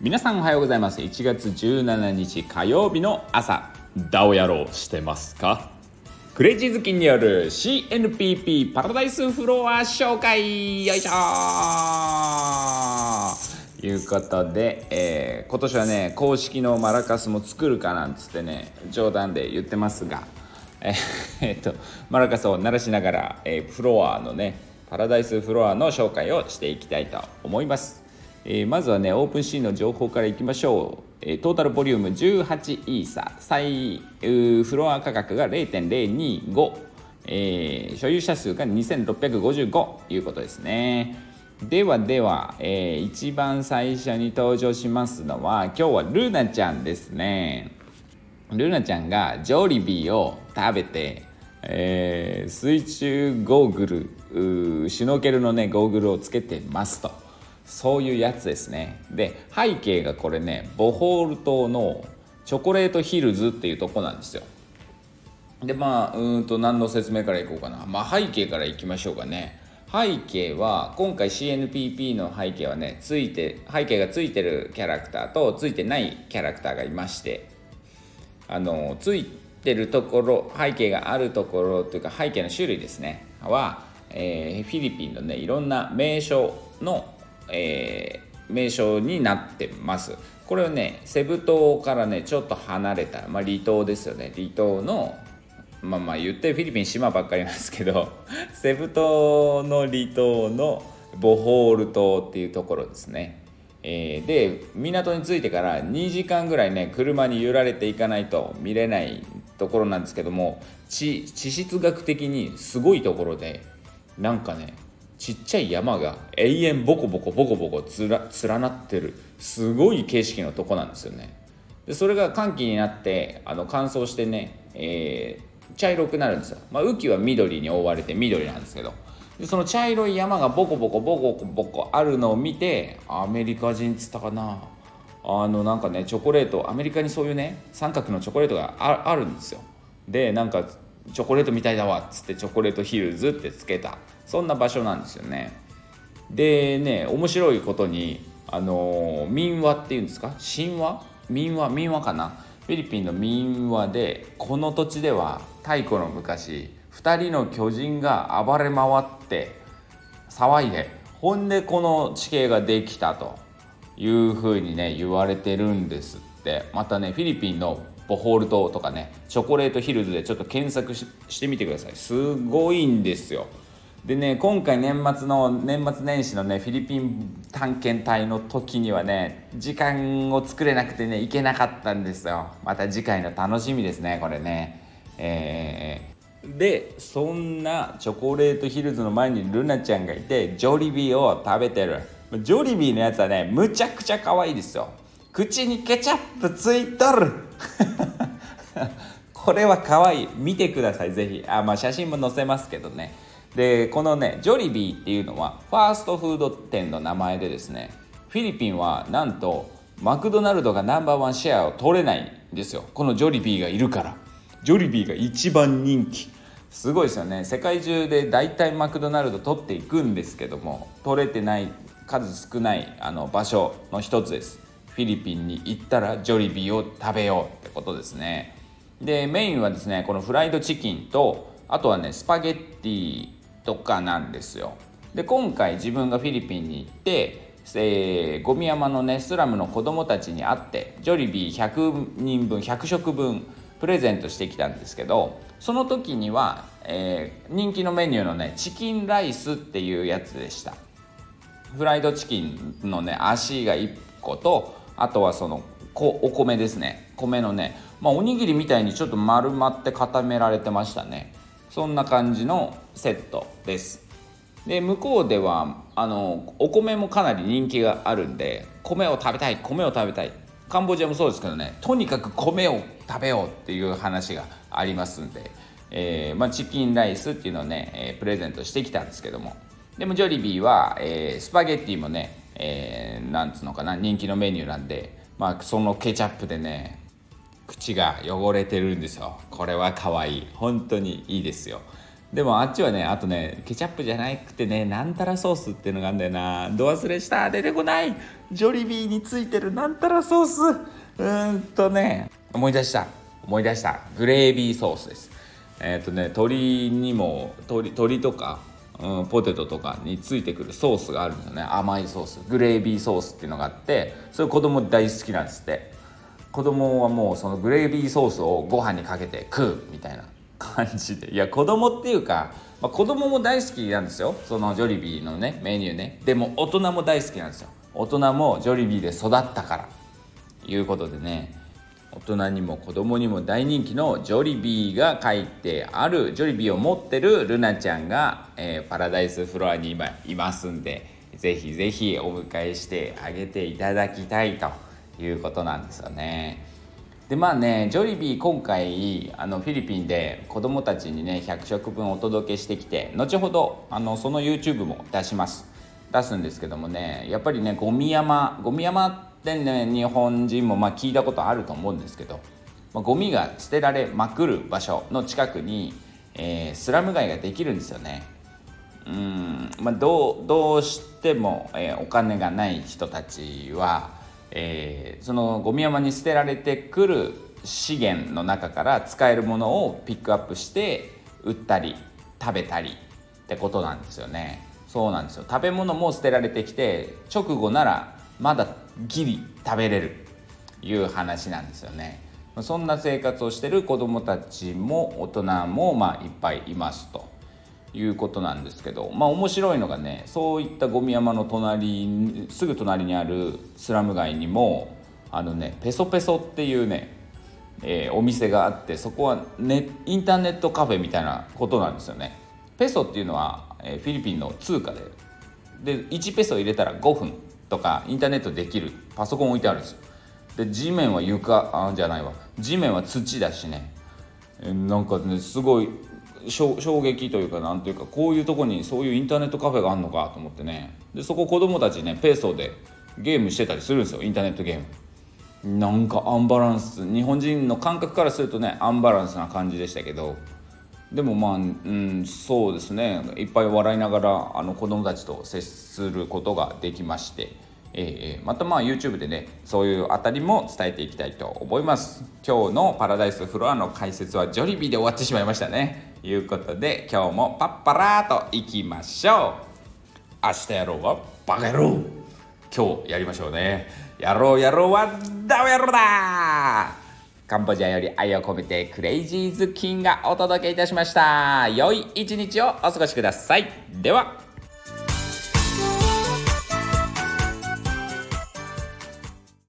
皆さんおはようございます。1月17日火曜日の朝ダオ野郎してますか？クレイジーズキンによる CNPP パラダイスフロア紹介。よいしょいうことで、えー、今年はね公式のマラカスも作るかなんつってね冗談で言ってますが。えー、っとマラカスを鳴らしながら、えー、フロアのねパラダイスフロアの紹介をしていきたいと思います、えー、まずはねオープンシーンの情報からいきましょう、えー、トータルボリューム18イーサ最フロア価格が0.025、えー、所有者数が2655ということですね。ではでは、えー、一番最初に登場しますのは今日はルーナちゃんですね。ルーナちゃんがジョリビーを食べて、えー、水中ゴーグルシュノーケルのねゴーグルをつけてますと。そういうやつですね。で背景がこれねボホール島のチョコレートヒルズっていうとこなんですよ。でまあうんと何の説明からいこうかな。まあ背景からいきましょうかね。背景は今回 CNPP の背景はねついて背景がついてるキャラクターとついてないキャラクターがいまして。あのついてるところ背景があるところというか背景の種類ですね。は、えー、フィリピンのねいろんな名所の、えー、名所になってます。これをねセブ島からねちょっと離れた、まあ、離島ですよね。離島のまあまあ言ってフィリピン島ばっかりなんですけど セブ島の離島のボホール島っていうところですね、えー、で港に着いてから2時間ぐらいね車に揺られていかないと見れないところなんですけども地質学的にすごいところでなんかねちっちゃい山が永遠ボコボコボコボコつら連なってるすごい景色のとこなんですよね。でそれが寒気になってあの乾燥してね、えー、茶色くなるんですよ、まあ、雨季は緑に覆われて緑なんですけど。でその茶色い山がボコボコボコボコあるのを見てアメリカ人っつったかな。あのなんかねチョコレートアメリカにそういうね三角のチョコレートがあるんですよ。でなんかチョコレートみたいだわっつってチョコレートヒルズってつけた。そんな場所なんですよね。でね面白いことにあの民話っていうんですか？神話？民話？民話かな？フィリピンの民話でこの土地では太古の昔2人の巨人が暴れ回って騒いでほんでこの地形ができたと。いうふうにね言われてるんですって。またねフィリピンのボホール島とかねチョコレートヒルズでちょっと検索してみてください。すごいんですよ。でね今回年末の年末年始のねフィリピン探検隊の時にはね時間を作れなくてね行けなかったんですよ。また次回の楽しみですねこれね。えー、でそんなチョコレートヒルズの前にルナちゃんがいてジョリビーを食べてる。ジョリビーのやつはねむちゃくちゃ可愛いですよ。口にケチャップついとる。これは可愛い。見てくださいぜひ。あまあ写真も載せますけどね。でこのねジョリビーっていうのはファーストフード店の名前でですねフィリピンはなんとマクドナルドがナンバーワンシェアを取れないんですよ。このジョリビーがいるから。ジョリビーが一番人気。すごいですよね。世界中で大体マクドナルド取っていくんですけども取れてない数少ないあの場所の一つです。フィリピンに行ったらジョリビーを食べようってことですね。でメインはですねこのフライドチキンとあとはねスパゲッティとかなんですよ。で今回自分がフィリピンに行ってえー、ゴミ山のねスラムの子供たちに会ってジョリビー100人分100食分プレゼントしてきたんですけどその時には、えー、人気のメニューのねチキンライスっていうやつでした。フライドチキンのね足が1個とあとはそのお米ですね。米のね、まあ、おにぎりみたいにちょっと丸まって固められてましたね。そんな感じのセットです。で向こうではあのお米もかなり人気があるんで米を食べたい米を食べたい。カンボジアもそうですけどねとにかく米を食べようっていう話がありますんで、えー、まあ、チキンライスっていうのをね、え、プレゼントしてきたんですけども。でもジョリビーは、えー、スパゲッティもね、えー、なんつうのかな人気のメニューなんで、まあ、そのケチャップでね口が汚れてるんですよ。これは可愛い。本当にいいですよ。でもあっちはねあとねケチャップじゃなくてねなんたらソースっていうのがあるんだよな。ど忘れした。出てこない。ジョリビーについてる。なんたらソース。うーんとね思い出した。思い出した。グレービーソースです。えっ、ー、とね鶏にも鶏鶏とか、うん、ポテトとかについてくるソースがあるんですよね。甘いソース。グレービーソースっていうのがあってそれ子供大好きなんですって。子供はもうそのグレービーソースをご飯にかけて食うみたいな。感じで。いや子供っていうか、まあ、子供も大好きなんですよ。そのジョリビーのねメニューね。でも大人も大好きなんですよ。大人もジョリビーで育ったから。いうことでね。大人にも子供にも大人気のジョリビーが書いてあるジョリビーを持ってるルナちゃんが、えー、パラダイスフロアに今いますんでぜひぜひお迎えしてあげていただきたいということなんですよね。でまあねジョリビー今回あのフィリピンで子供たちにね100食分お届けしてきて後ほどあのその YouTube も出します出すんですけどもねやっぱりねゴミ山ゴミ山ってね日本人もまあ聞いたことあると思うんですけど、まあ、ゴミが捨てられまくる場所の近くに、えー、スラム街ができるんですよね。うんまあどうどうしても、えー、お金がない人たちはえー、そのゴミ山に捨てられてくる資源の中から使えるものをピックアップして売ったり食べたりってことなんですよね。そうなんですよ。食べ物も捨てられてきて直後ならまだギリ食べれるいう話なんですよねそんな生活をしてる子どもたちも大人もまあいっぱいいますと。いうことなんですけどまあ面白いのがねそういったゴミ山の隣すぐ隣にあるスラム街にもあのねペソペソっていうね、えー、お店があってそこは、ね、インターネットカフェみたいなことなんですよね。ペソっていうのは、えー、フィリピンの通貨でで1ペソ入れたら5分とかインターネットできるパソコン置いてあるんですよ。で地面は床あじゃないわ。地面は土だしね。なんかねすごい衝撃というかなんというかこういうとこにそういうインターネットカフェがあるのかと思ってね。でそこ子供たちねペーソーでゲームしてたりするんですよインターネットゲーム。なんかアンバランス日本人の感覚からするとねアンバランスな感じでしたけど。でもまあ、うん、そうですね。いっぱい笑いながらあの子供たちと接することができまして。えー、またまあ YouTube でねそういうあたりも伝えていきたいと思います。今日のパラダイスフロアの解説はジョリビーで終わってしまいましたね。いうことで今日もパッパラーといきましょう。明日やろうはバカ野郎。今日やりましょうね。やろうやろうはダメ野郎だカンボジアより愛を込めてクレイジーズキンがお届けいたしました。良い一日をお過ごしください。では。